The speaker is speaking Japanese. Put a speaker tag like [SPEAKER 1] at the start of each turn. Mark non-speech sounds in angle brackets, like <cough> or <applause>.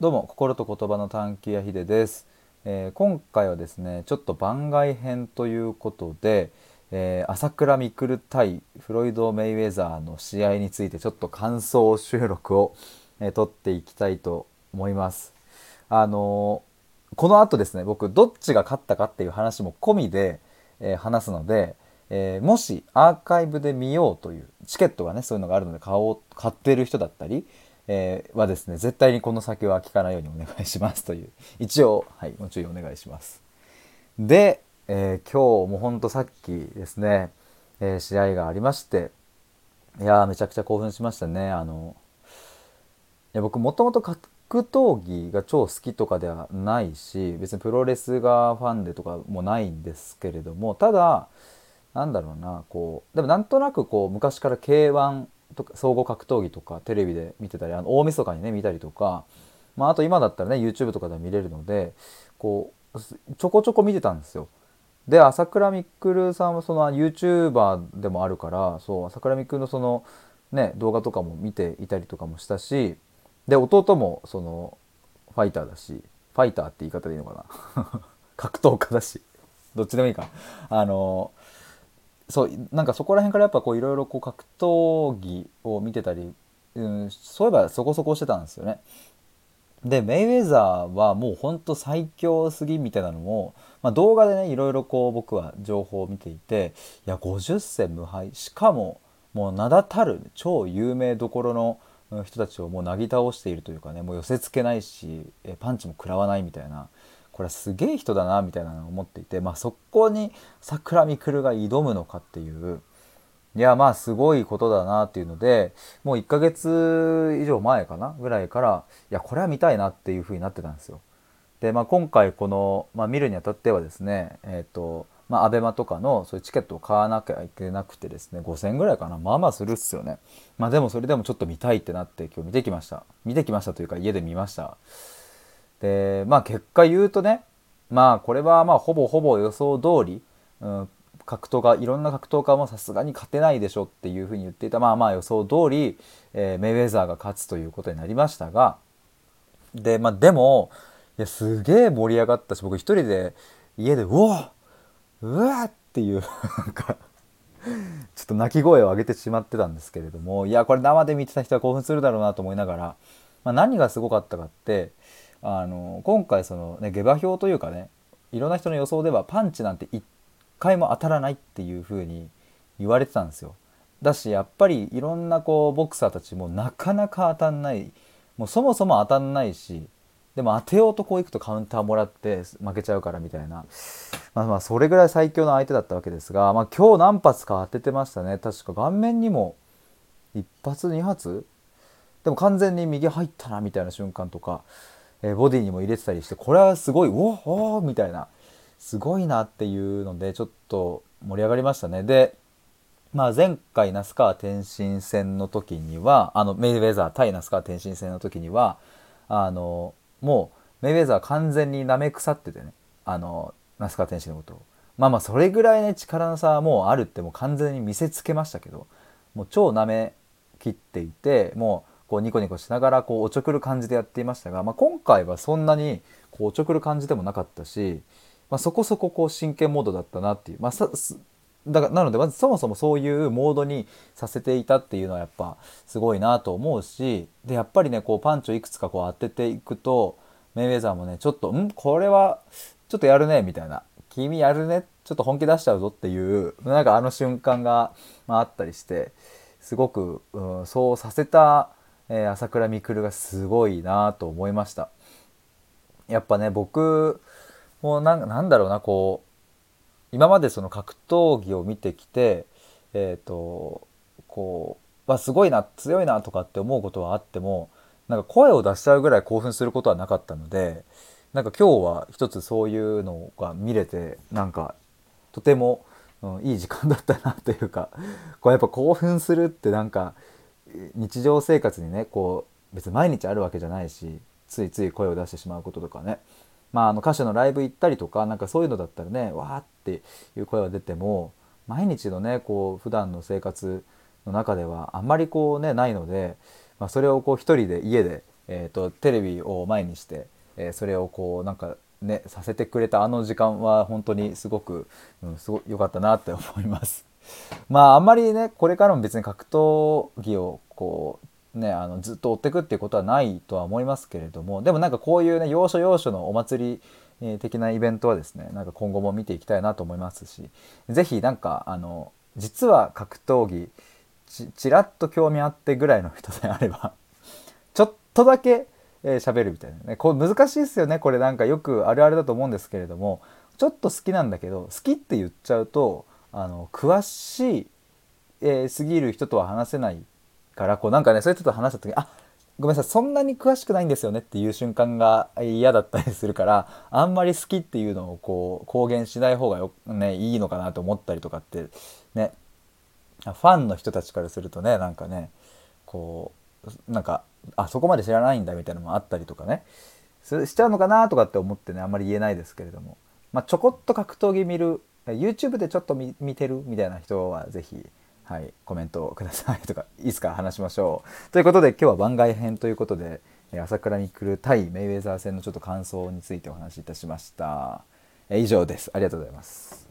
[SPEAKER 1] どうも心と言葉の探求やひです、えー今回はですねちょっと番外編ということで、えー朝倉未来対フロイド・メイウェザーの試合についてちょっと感想収録を、えー撮っていきたいと思います。あのーこの後ですね僕どっちが勝ったかっていう話も込みで、えー話すので、えーもしアーカイブで見ようというチケットがねそういうのがあるので買おう買ってる人だったり、えーはですね絶対にこの先は聞かないようにお願いしますという。<laughs> 一応はいご注意お願いします。で、えー今日もほんとさっきですね、えー試合がありましていやめちゃくちゃ興奮しましたね。あのいや僕もともと格闘技が超好きとかではないし別にプロレスがファンでとかもないんですけれどもただなんだろうなこうでもなんとなくこう昔から k 1とか総合格闘技とかテレビで見てたりあの大晦日にね見たりとか、まあ、あと今だったらね YouTube とかでは見れるのでこうちょこちょこ見てたんですよ。で朝倉未来さんはその YouTuber でもあるからそう朝倉未来のそのね動画とかも見ていたりとかもしたしで弟もそのファイターだしファイターって言い方でいいのかな？<laughs> 格闘家だしどっちでもいいかあのそうなんかそこら辺からやっぱこういろいろこう格闘技を見てたり、うん、そういえばそこそこしてたんですよね。でメイウェザーはもうほんと最強すぎみたいなのも、まあ、動画でねいろいろこう僕は情報を見ていていや50戦無敗しかももう名だたる超有名どころの人たちをもうなぎ倒しているというかねもう寄せつけないしパンチも食らわないみたいなこれはすげえ人だなみたいなのを思っていて、まあ、そこに桜みくるが挑むのかっていう。いやまあすごいことだなっていうのでもう1ヶ月以上前かなぐらいからいやこれは見たいなっていう風になってたんですよ。で、まあ、今回この、まあ、見るにあたってはですねえっ、とまあ、アベマとかのそういうチケットを買わなきゃいけなくてですね5000円ぐらいかな。まあまあするっすよね。まあでもそれでもちょっと見たいってなって今日見てきました。見てきましたというか家で見ました。でまあ結果言うとねまあこれはまあほぼほぼ予想通り、うん、格闘家いろんな格闘家もさすがに勝てないでしょっていうふうに言っていたまあまあ予想通り、えーメイウェザーが勝つということになりましたがでまあでもいやすげえ盛り上がったし僕一人で家でうわうわっていうなんかちょっと泣き声を上げてしまってたんですけれどもいやこれ生で見てた人は興奮するだろうなと思いながら、まあ、何がすごかったかってあの今回その、ね、下馬評というかねいろんな人の予想ではパンチなんて1回も当たらないっていう風に言われてたんですよ。だしやっぱりいろんなこうボクサーたちもなかなか当たんない。もうそもそも当たんないしでも当てようとこういくとカウンターもらって負けちゃうからみたいな。まあまあそれぐらい最強の相手だったわけですが、まあ、今日何発か当ててましたね。確か顔面にも1発2発？でも完全に右入ったなみたいな瞬間とか、えボディにも入れてたりしてこれはすごいおおみたいなすごいなっていうのでちょっと盛り上がりましたね。でまあ、前回那須川天心戦の時にはあのメイウェザー対那須川天心戦の時にはあのもうメイウェザー完全に舐め腐っててねあの那須川天心のことを。まあまあそれぐらいね力の差はもうあるってもう完全に見せつけましたけどもう超舐め切っていてもうこうニコニコしながらこうおちょくる感じでやっていましたが、まあ、今回はそんなにこうおちょくる感じでもなかったし、まあ、そこそここう真剣モードだったなっていう、まあ、だからなのでまずそもそもそういうモードにさせていたっていうのはやっぱすごいなと思うしでやっぱりねこうパンチをいくつかこう当てていくとメイウェザーもねちょっと「ん？これはちょっとやるね」みたいな「君やるねちょっと本気出しちゃうぞ」っていうなんかあの瞬間が、まあ、あったりしてすごく、うん、そうさせた、えー朝倉未来がすごいなと思いました。やっぱね僕もうなんだろうなこう今までその格闘技を見てきてえっ、とこうわすごいな強いなとかって思うことはあってもなんか声を出しちゃうぐらい興奮することはなかったのでなんか今日は一つそういうのが見れてなんかとても、うん、いい時間だったなというかこうやっぱ興奮するってなんか日常生活にねこう別に毎日あるわけじゃないしついつい声を出してしまうこととかねまあ、あの歌手のライブ行ったりとかなんかそういうのだったらねわーっていう声は出ても毎日のねこう普段の生活の中ではあんまりこうねないので、まあ、それをこう一人で家でえーと、テレビを前にして、えー、それをこうなんかねさせてくれたあの時間は本当にすごく、うん、すご良かったなって思います。まああんまりねこれからも別に格闘技をこうねあのずっと追っていくっていうことはないとは思いますけれどもでもなんかこういうね要所要所のお祭り的なイベントはですねなんか今後も見ていきたいなと思いますし是非なんかあの実は格闘技ちらっと興味あってぐらいの人であれば <laughs> ちょっとだけ喋、えー、るみたいなね。これ難しいですよねこれなんかよくあるあるだと思うんですけれどもちょっと好きなんだけど好きって言っちゃうとあの詳しい、えー、すぎる人とは話せないからこうなんかねそういう人と話した時にあごめんなさいそんなに詳しくないんですよねっていう瞬間が嫌だったりするからあんまり好きっていうのをこう公言しない方がよ、ね、いいのかなと思ったりとかってね。ファンの人たちからするとねなんかねこうなんかあそこまで知らないんだみたいなのもあったりとかね。しちゃうのかなとかって思ってねあんまり言えないですけれども、まあ、ちょこっと格闘技見る YouTube でちょっと見てるみたいな人は是非はい、コメントをくださいとかいつか話しましょう。ということで今日は番外編ということで朝倉に来る対メイウェザー戦のちょっと感想についてお話しいたしました。以上です。ありがとうございます。